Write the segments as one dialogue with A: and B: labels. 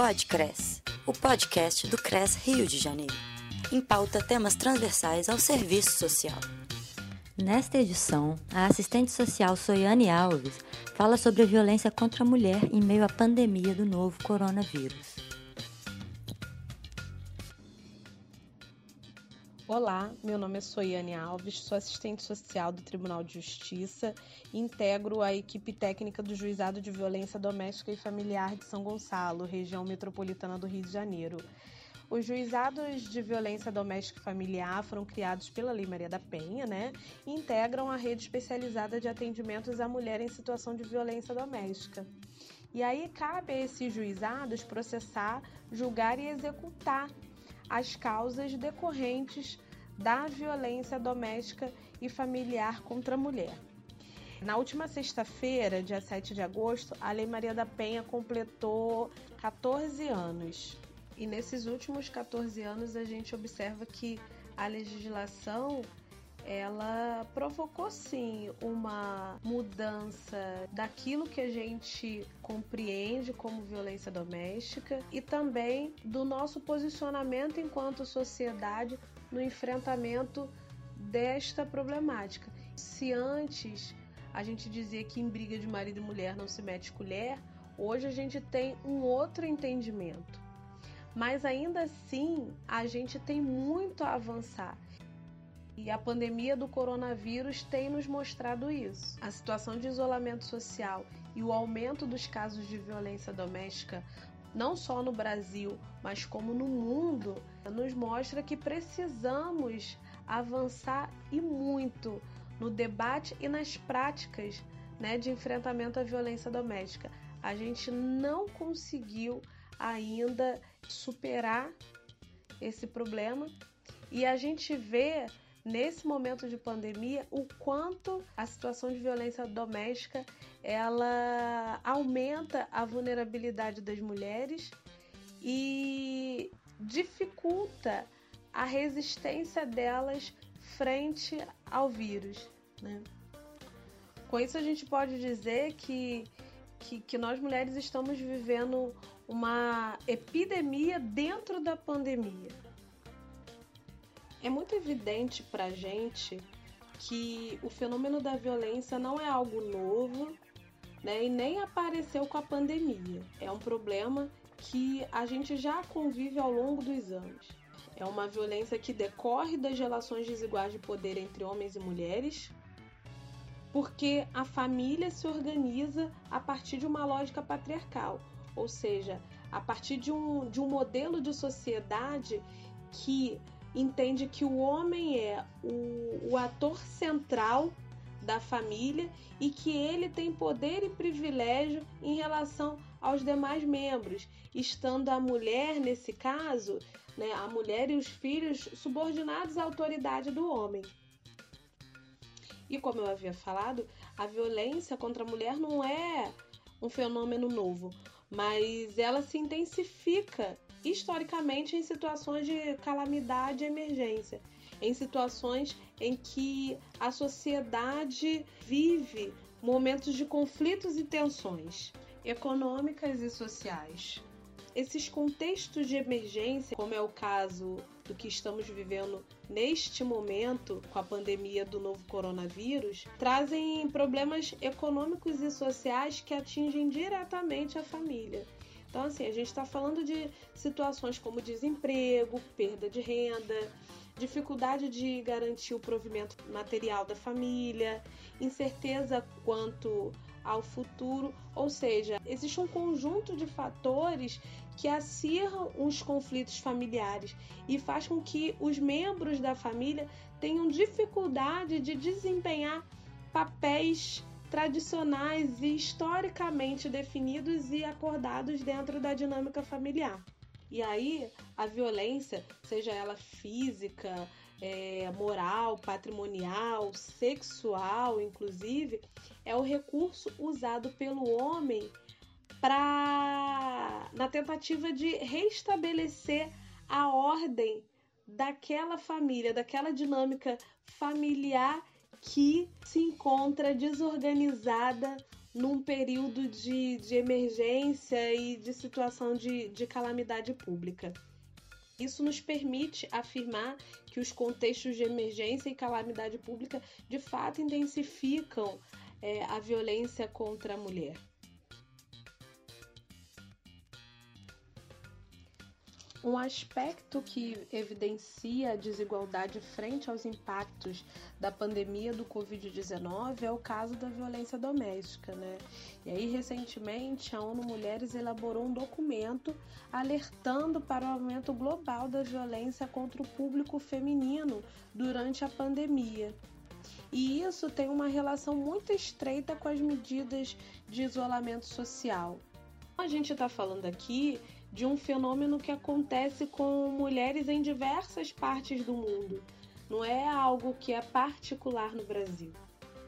A: Podcres, o podcast do CRES Rio de Janeiro. Em pauta temas transversais ao serviço social. Nesta edição, a assistente social Soiane Alves fala sobre a violência contra a mulher em meio à pandemia do novo coronavírus.
B: Olá, meu nome é Soiane Alves, sou assistente social do Tribunal de Justiça e integro a equipe técnica do Juizado de Violência Doméstica e Familiar de São Gonçalo, região metropolitana do Rio de Janeiro. Os juizados de violência doméstica e familiar foram criados pela Lei Maria da Penha, né? E integram a rede especializada de atendimentos à mulher em situação de violência doméstica. E aí cabe a esses juizados processar, julgar e executar as causas decorrentes da violência doméstica e familiar contra a mulher. Na última sexta-feira, dia 7 de agosto, a Lei Maria da Penha completou 14 anos. E nesses últimos 14 anos a gente observa que a legislação ela provocou sim uma mudança daquilo que a gente compreende como violência doméstica e também do nosso posicionamento enquanto sociedade no enfrentamento desta problemática. Se antes a gente dizia que em briga de marido e mulher não se mete colher, hoje a gente tem um outro entendimento. Mas ainda assim, a gente tem muito a avançar. E a pandemia do coronavírus tem nos mostrado isso. A situação de isolamento social e o aumento dos casos de violência doméstica, não só no Brasil, mas como no mundo, nos mostra que precisamos avançar e muito no debate e nas práticas né, de enfrentamento à violência doméstica. A gente não conseguiu ainda superar esse problema e a gente vê nesse momento de pandemia o quanto a situação de violência doméstica ela aumenta a vulnerabilidade das mulheres e dificulta a resistência delas frente ao vírus. Né? Com isso a gente pode dizer que, que, que nós mulheres estamos vivendo uma epidemia dentro da pandemia. É muito evidente para gente que o fenômeno da violência não é algo novo né, e nem apareceu com a pandemia. É um problema que a gente já convive ao longo dos anos. É uma violência que decorre das relações desiguais de poder entre homens e mulheres, porque a família se organiza a partir de uma lógica patriarcal, ou seja, a partir de um, de um modelo de sociedade que entende que o homem é o, o ator central da família e que ele tem poder e privilégio em relação aos demais membros, estando a mulher, nesse caso, né, a mulher e os filhos subordinados à autoridade do homem. E como eu havia falado, a violência contra a mulher não é um fenômeno novo, mas ela se intensifica historicamente em situações de calamidade e emergência, em situações em que a sociedade vive momentos de conflitos e tensões econômicas e sociais. Esses contextos de emergência, como é o caso do que estamos vivendo neste momento com a pandemia do novo coronavírus, trazem problemas econômicos e sociais que atingem diretamente a família. Então, assim, a gente está falando de situações como desemprego, perda de renda, dificuldade de garantir o provimento material da família, incerteza quanto ao futuro, ou seja, existe um conjunto de fatores que acirram os conflitos familiares e faz com que os membros da família tenham dificuldade de desempenhar papéis tradicionais e historicamente definidos e acordados dentro da dinâmica familiar. E aí, a violência, seja ela física, é, moral, patrimonial, sexual, inclusive, é o recurso usado pelo homem para na tentativa de restabelecer a ordem daquela família, daquela dinâmica familiar que se encontra desorganizada num período de, de emergência e de situação de, de calamidade pública. Isso nos permite afirmar que os contextos de emergência e calamidade pública de fato intensificam é, a violência contra a mulher. Um aspecto que evidencia a desigualdade frente aos impactos da pandemia do Covid-19 é o caso da violência doméstica, né? E aí, recentemente, a ONU Mulheres elaborou um documento alertando para o aumento global da violência contra o público feminino durante a pandemia. E isso tem uma relação muito estreita com as medidas de isolamento social. A gente está falando aqui de um fenômeno que acontece com mulheres em diversas partes do mundo. Não é algo que é particular no Brasil.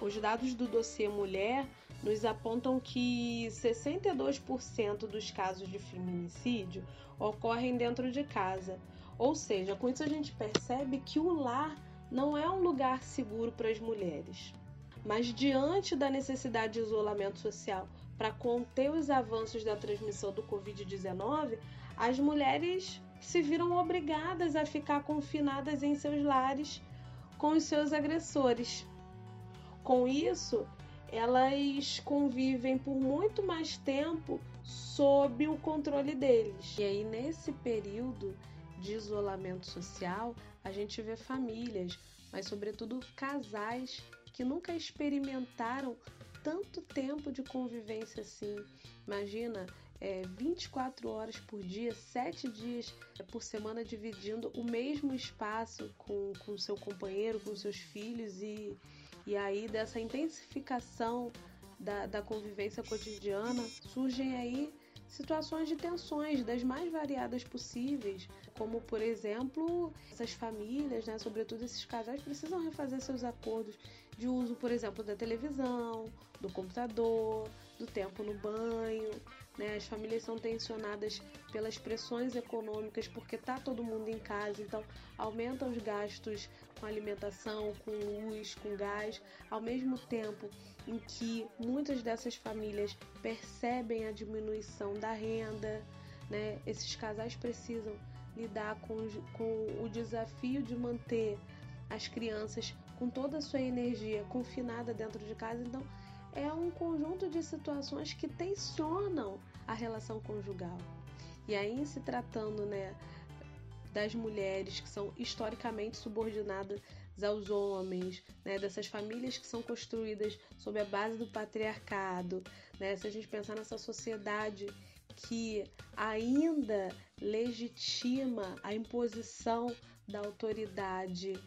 B: Os dados do dossiê Mulher nos apontam que 62% dos casos de feminicídio ocorrem dentro de casa. Ou seja, com isso a gente percebe que o lar não é um lugar seguro para as mulheres. Mas diante da necessidade de isolamento social para conter os avanços da transmissão do Covid-19, as mulheres se viram obrigadas a ficar confinadas em seus lares com os seus agressores. Com isso, elas convivem por muito mais tempo sob o controle deles. E aí, nesse período de isolamento social, a gente vê famílias, mas sobretudo casais que nunca experimentaram tanto tempo de convivência assim. Imagina, é, 24 horas por dia, 7 dias por semana, dividindo o mesmo espaço com, com seu companheiro, com seus filhos, e, e aí dessa intensificação da, da convivência cotidiana surgem aí situações de tensões das mais variadas possíveis, como por exemplo, essas famílias, né, sobretudo esses casais, precisam refazer seus acordos de uso, por exemplo, da televisão, do computador, do tempo no banho. Né? As famílias são tensionadas pelas pressões econômicas porque tá todo mundo em casa, então aumentam os gastos com alimentação, com luz, com gás, ao mesmo tempo em que muitas dessas famílias percebem a diminuição da renda, né? Esses casais precisam lidar com, com o desafio de manter as crianças com toda a sua energia confinada dentro de casa. Então, é um conjunto de situações que tensionam a relação conjugal. E aí, se tratando né, das mulheres que são historicamente subordinadas aos homens, né, dessas famílias que são construídas sob a base do patriarcado, né, se a gente pensar nessa sociedade que ainda legitima a imposição da autoridade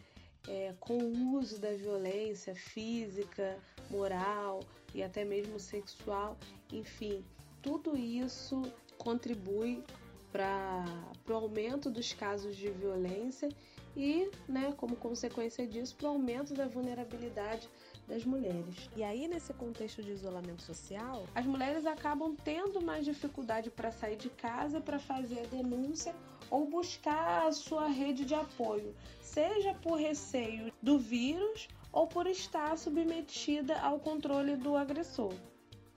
B: é, com o uso da violência física, moral e até mesmo sexual, enfim, tudo isso contribui para o aumento dos casos de violência e, né, como consequência disso, para o aumento da vulnerabilidade das mulheres. E aí, nesse contexto de isolamento social, as mulheres acabam tendo mais dificuldade para sair de casa para fazer a denúncia ou buscar a sua rede de apoio, seja por receio do vírus ou por estar submetida ao controle do agressor.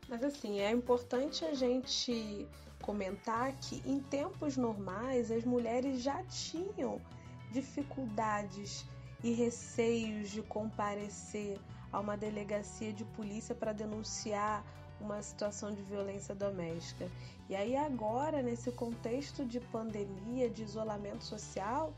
B: Mas assim, é importante a gente comentar que em tempos normais as mulheres já tinham dificuldades e receios de comparecer a uma delegacia de polícia para denunciar uma situação de violência doméstica. E aí agora, nesse contexto de pandemia, de isolamento social,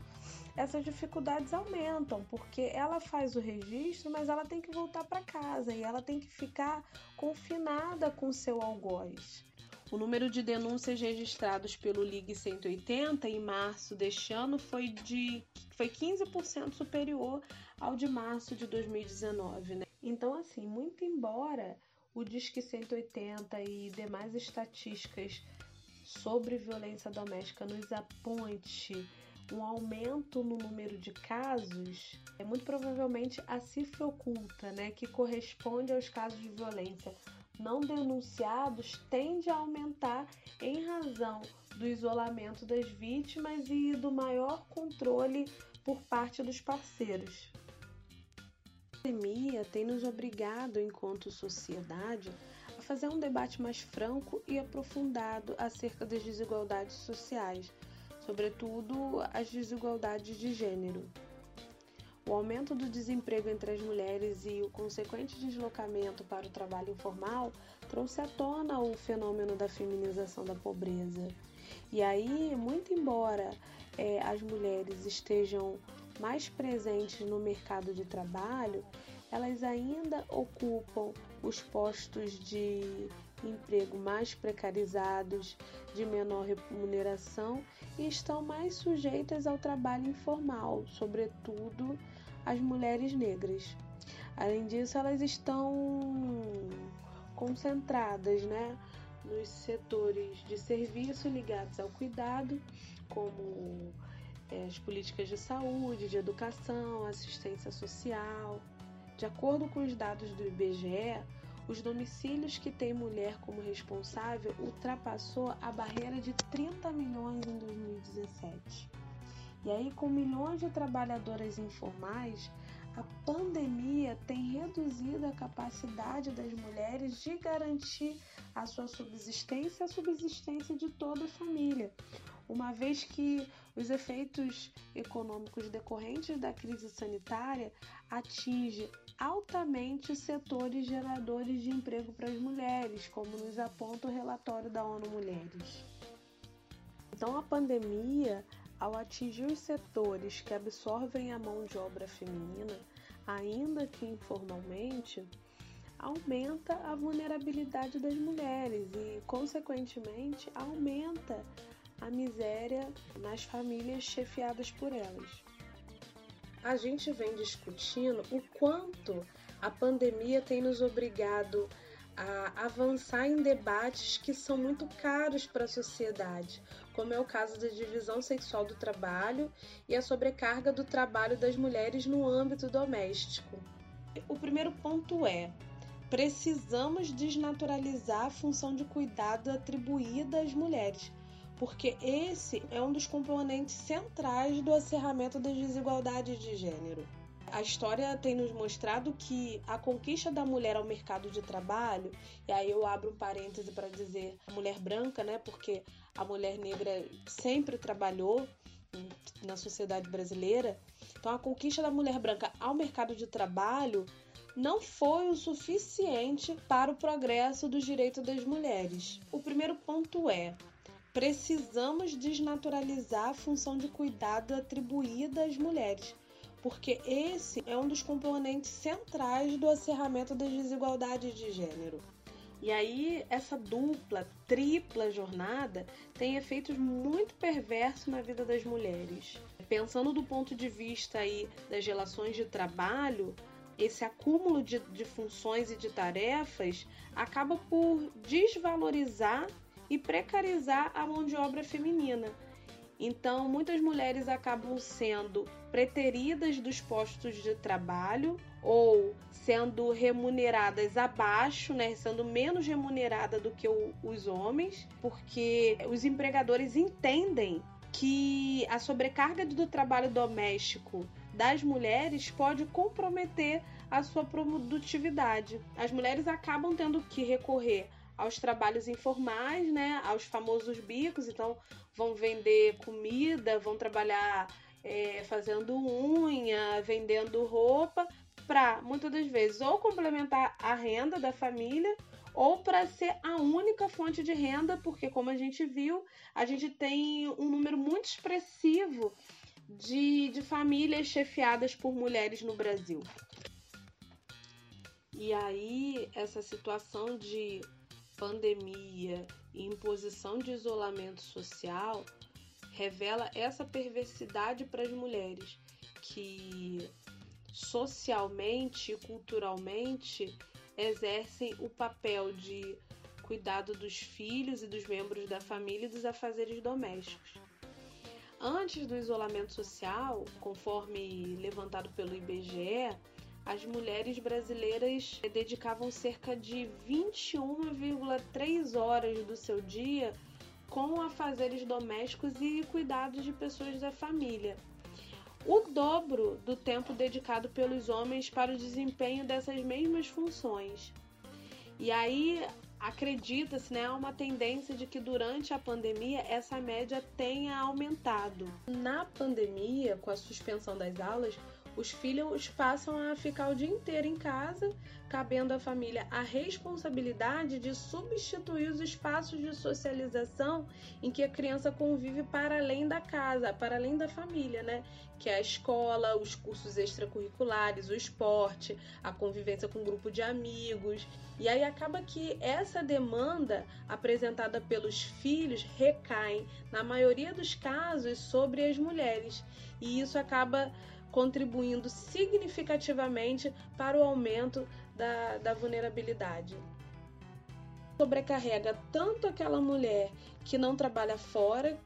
B: essas dificuldades aumentam, porque ela faz o registro, mas ela tem que voltar para casa e ela tem que ficar confinada com seu algoz. O número de denúncias registrados pelo Ligue 180 em março deste ano foi de foi 15% superior ao de março de 2019, né? Então, assim, muito embora o Disque 180 e demais estatísticas sobre violência doméstica nos aponte um aumento no número de casos, é muito provavelmente a cifra oculta, né, que corresponde aos casos de violência não denunciados, tende a aumentar em razão do isolamento das vítimas e do maior controle por parte dos parceiros pandemia tem nos obrigado, enquanto sociedade, a fazer um debate mais franco e aprofundado acerca das desigualdades sociais, sobretudo as desigualdades de gênero. O aumento do desemprego entre as mulheres e o consequente deslocamento para o trabalho informal trouxe à tona o fenômeno da feminização da pobreza. E aí, muito embora é, as mulheres estejam mais presentes no mercado de trabalho, elas ainda ocupam os postos de emprego mais precarizados, de menor remuneração e estão mais sujeitas ao trabalho informal, sobretudo as mulheres negras. Além disso, elas estão concentradas né, nos setores de serviço ligados ao cuidado, como as políticas de saúde, de educação, assistência social. De acordo com os dados do IBGE, os domicílios que têm mulher como responsável ultrapassou a barreira de 30 milhões em 2017. E aí, com milhões de trabalhadoras informais, a pandemia tem reduzido a capacidade das mulheres de garantir a sua subsistência e a subsistência de toda a família, uma vez que os efeitos econômicos decorrentes da crise sanitária atingem altamente setores geradores de emprego para as mulheres, como nos aponta o relatório da ONU Mulheres. Então, a pandemia, ao atingir os setores que absorvem a mão de obra feminina, ainda que informalmente, aumenta a vulnerabilidade das mulheres e, consequentemente, aumenta a miséria nas famílias chefiadas por elas a gente vem discutindo o quanto a pandemia tem nos obrigado a avançar em debates que são muito caros para a sociedade, como é o caso da divisão sexual do trabalho e a sobrecarga do trabalho das mulheres no âmbito doméstico. O primeiro ponto é: precisamos desnaturalizar a função de cuidado atribuída às mulheres porque esse é um dos componentes centrais do acerramento das desigualdades de gênero. A história tem nos mostrado que a conquista da mulher ao mercado de trabalho, e aí eu abro um parêntese para dizer mulher branca, né? Porque a mulher negra sempre trabalhou na sociedade brasileira. Então a conquista da mulher branca ao mercado de trabalho não foi o suficiente para o progresso dos direitos das mulheres. O primeiro ponto é: precisamos desnaturalizar a função de cuidado atribuída às mulheres, porque esse é um dos componentes centrais do acerramento das desigualdades de gênero. E aí, essa dupla, tripla jornada tem efeitos muito perversos na vida das mulheres. Pensando do ponto de vista aí das relações de trabalho, esse acúmulo de, de funções e de tarefas acaba por desvalorizar e precarizar a mão de obra feminina. Então, muitas mulheres acabam sendo preteridas dos postos de trabalho ou sendo remuneradas abaixo, né, sendo menos remunerada do que o, os homens, porque os empregadores entendem que a sobrecarga do trabalho doméstico das mulheres pode comprometer a sua produtividade. As mulheres acabam tendo que recorrer aos trabalhos informais, né, aos famosos bicos, então vão vender comida, vão trabalhar é, fazendo unha, vendendo roupa, para muitas das vezes ou complementar a renda da família ou para ser a única fonte de renda, porque como a gente viu, a gente tem um número muito expressivo de, de famílias chefiadas por mulheres no Brasil. E aí, essa situação de pandemia e imposição de isolamento social revela essa perversidade para as mulheres que socialmente e culturalmente exercem o papel de cuidado dos filhos e dos membros da família e dos afazeres domésticos. Antes do isolamento social, conforme levantado pelo IBGE, as mulheres brasileiras dedicavam cerca de 21,3 horas do seu dia com afazeres domésticos e cuidados de pessoas da família. O dobro do tempo dedicado pelos homens para o desempenho dessas mesmas funções. E aí acredita-se, né, uma tendência de que durante a pandemia essa média tenha aumentado. Na pandemia, com a suspensão das aulas, os filhos passam a ficar o dia inteiro em casa, cabendo à família a responsabilidade de substituir os espaços de socialização em que a criança convive para além da casa, para além da família, né? Que é a escola, os cursos extracurriculares, o esporte, a convivência com um grupo de amigos. E aí acaba que essa demanda apresentada pelos filhos recai, na maioria dos casos, sobre as mulheres. E isso acaba contribuindo significativamente para o aumento da, da vulnerabilidade. Sobrecarrega tanto aquela mulher que não trabalha fora,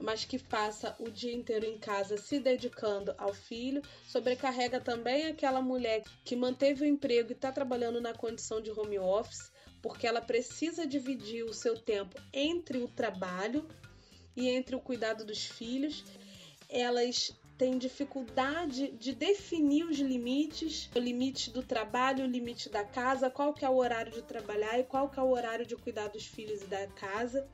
B: mas que passa o dia inteiro em casa se dedicando ao filho, sobrecarrega também aquela mulher que manteve o emprego e está trabalhando na condição de home office, porque ela precisa dividir o seu tempo entre o trabalho e entre o cuidado dos filhos. Elas tem dificuldade de definir os limites, o limite do trabalho, o limite da casa, qual que é o horário de trabalhar e qual que é o horário de cuidar dos filhos e da casa.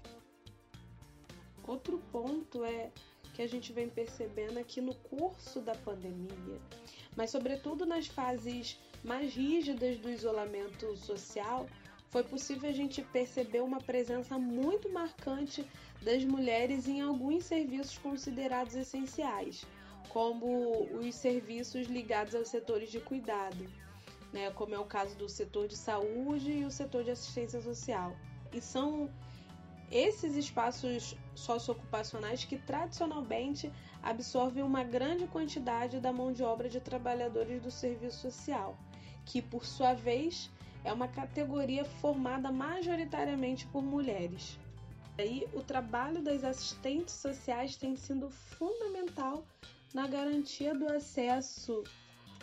B: Outro ponto é que a gente vem percebendo aqui no curso da pandemia, mas sobretudo nas fases mais rígidas do isolamento social, foi possível a gente perceber uma presença muito marcante das mulheres em alguns serviços considerados essenciais como os serviços ligados aos setores de cuidado, né, como é o caso do setor de saúde e o setor de assistência social. E são esses espaços socioocupacionais que tradicionalmente absorvem uma grande quantidade da mão de obra de trabalhadores do serviço social, que por sua vez é uma categoria formada majoritariamente por mulheres. Aí, o trabalho das assistentes sociais tem sido fundamental na garantia do acesso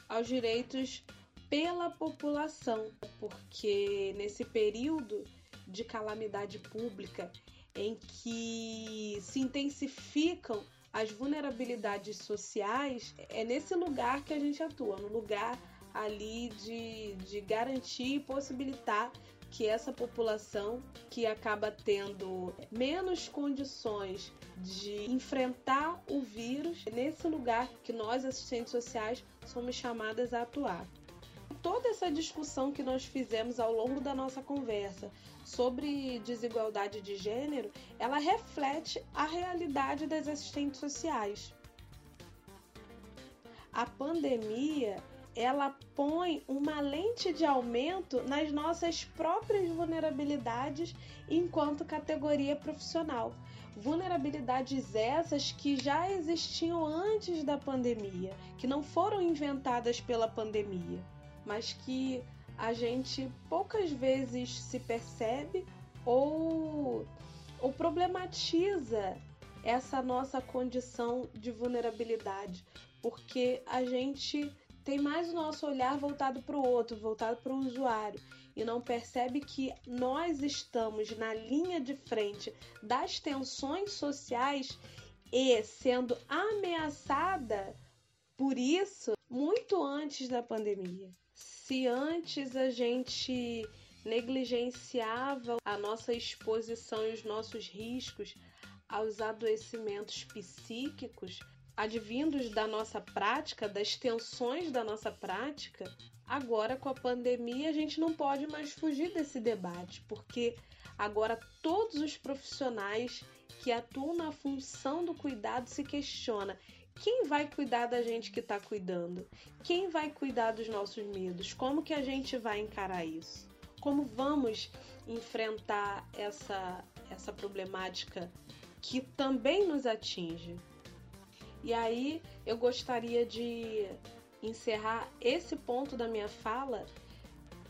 B: aos direitos pela população, porque nesse período de calamidade pública em que se intensificam as vulnerabilidades sociais, é nesse lugar que a gente atua, no lugar ali de, de garantir e possibilitar que essa população que acaba tendo menos condições de enfrentar o vírus, nesse lugar que nós, assistentes sociais, somos chamadas a atuar. Toda essa discussão que nós fizemos ao longo da nossa conversa sobre desigualdade de gênero, ela reflete a realidade das assistentes sociais. A pandemia ela põe uma lente de aumento nas nossas próprias vulnerabilidades enquanto categoria profissional. Vulnerabilidades essas que já existiam antes da pandemia, que não foram inventadas pela pandemia, mas que a gente poucas vezes se percebe ou, ou problematiza essa nossa condição de vulnerabilidade, porque a gente tem mais o nosso olhar voltado para o outro, voltado para o usuário, e não percebe que nós estamos na linha de frente das tensões sociais e sendo ameaçada por isso muito antes da pandemia. Se antes a gente negligenciava a nossa exposição e os nossos riscos aos adoecimentos psíquicos, advindos da nossa prática, das tensões da nossa prática, agora com a pandemia a gente não pode mais fugir desse debate, porque agora todos os profissionais que atuam na função do cuidado se questiona quem vai cuidar da gente que está cuidando? Quem vai cuidar dos nossos medos? Como que a gente vai encarar isso? Como vamos enfrentar essa, essa problemática que também nos atinge? E aí eu gostaria de encerrar esse ponto da minha fala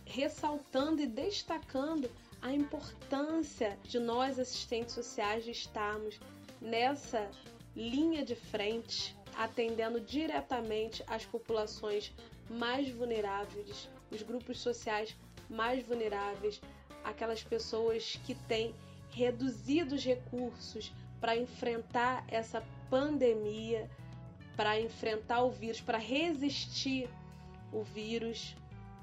B: ressaltando e destacando a importância de nós assistentes sociais de estarmos nessa linha de frente, atendendo diretamente as populações mais vulneráveis, os grupos sociais mais vulneráveis, aquelas pessoas que têm reduzidos recursos para enfrentar essa pandemia, para enfrentar o vírus, para resistir o vírus.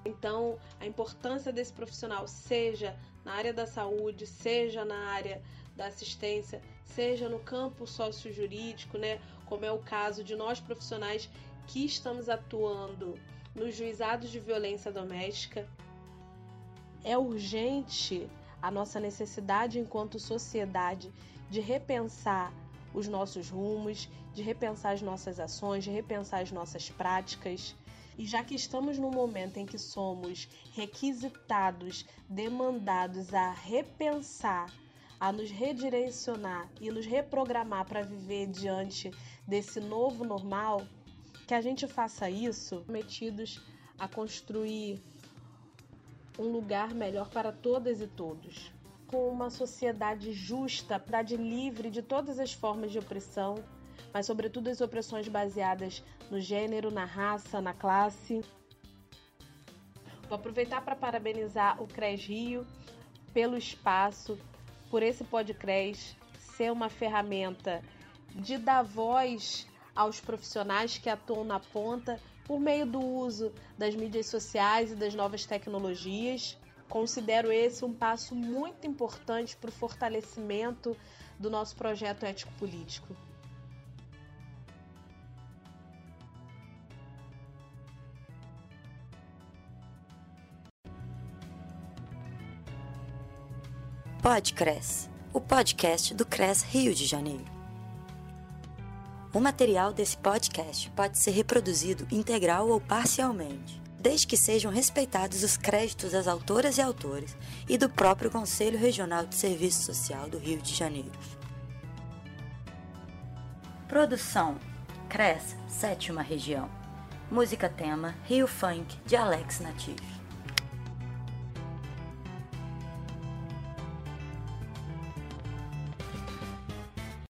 B: Então, a importância desse profissional, seja na área da saúde, seja na área da assistência, seja no campo sócio-jurídico, né, como é o caso de nós profissionais que estamos atuando nos juizados de violência doméstica. É urgente a nossa necessidade enquanto sociedade de repensar os nossos rumos, de repensar as nossas ações, de repensar as nossas práticas. E já que estamos num momento em que somos requisitados, demandados a repensar, a nos redirecionar e nos reprogramar para viver diante desse novo normal, que a gente faça isso metidos a construir um lugar melhor para todas e todos com uma sociedade justa, de livre de todas as formas de opressão, mas sobretudo as opressões baseadas no gênero, na raça, na classe. Vou aproveitar para parabenizar o CRES Rio pelo espaço, por esse podcast ser uma ferramenta de dar voz aos profissionais que atuam na ponta por meio do uso das mídias sociais e das novas tecnologias. Considero esse um passo muito importante para o fortalecimento do nosso projeto ético-político.
A: Podcres, o podcast do CRES Rio de Janeiro. O material desse podcast pode ser reproduzido integral ou parcialmente desde que sejam respeitados os créditos das autoras e autores e do próprio Conselho Regional de Serviço Social do Rio de Janeiro. Produção: CRES, Sétima Região. Música tema: Rio Funk, de Alex Natif.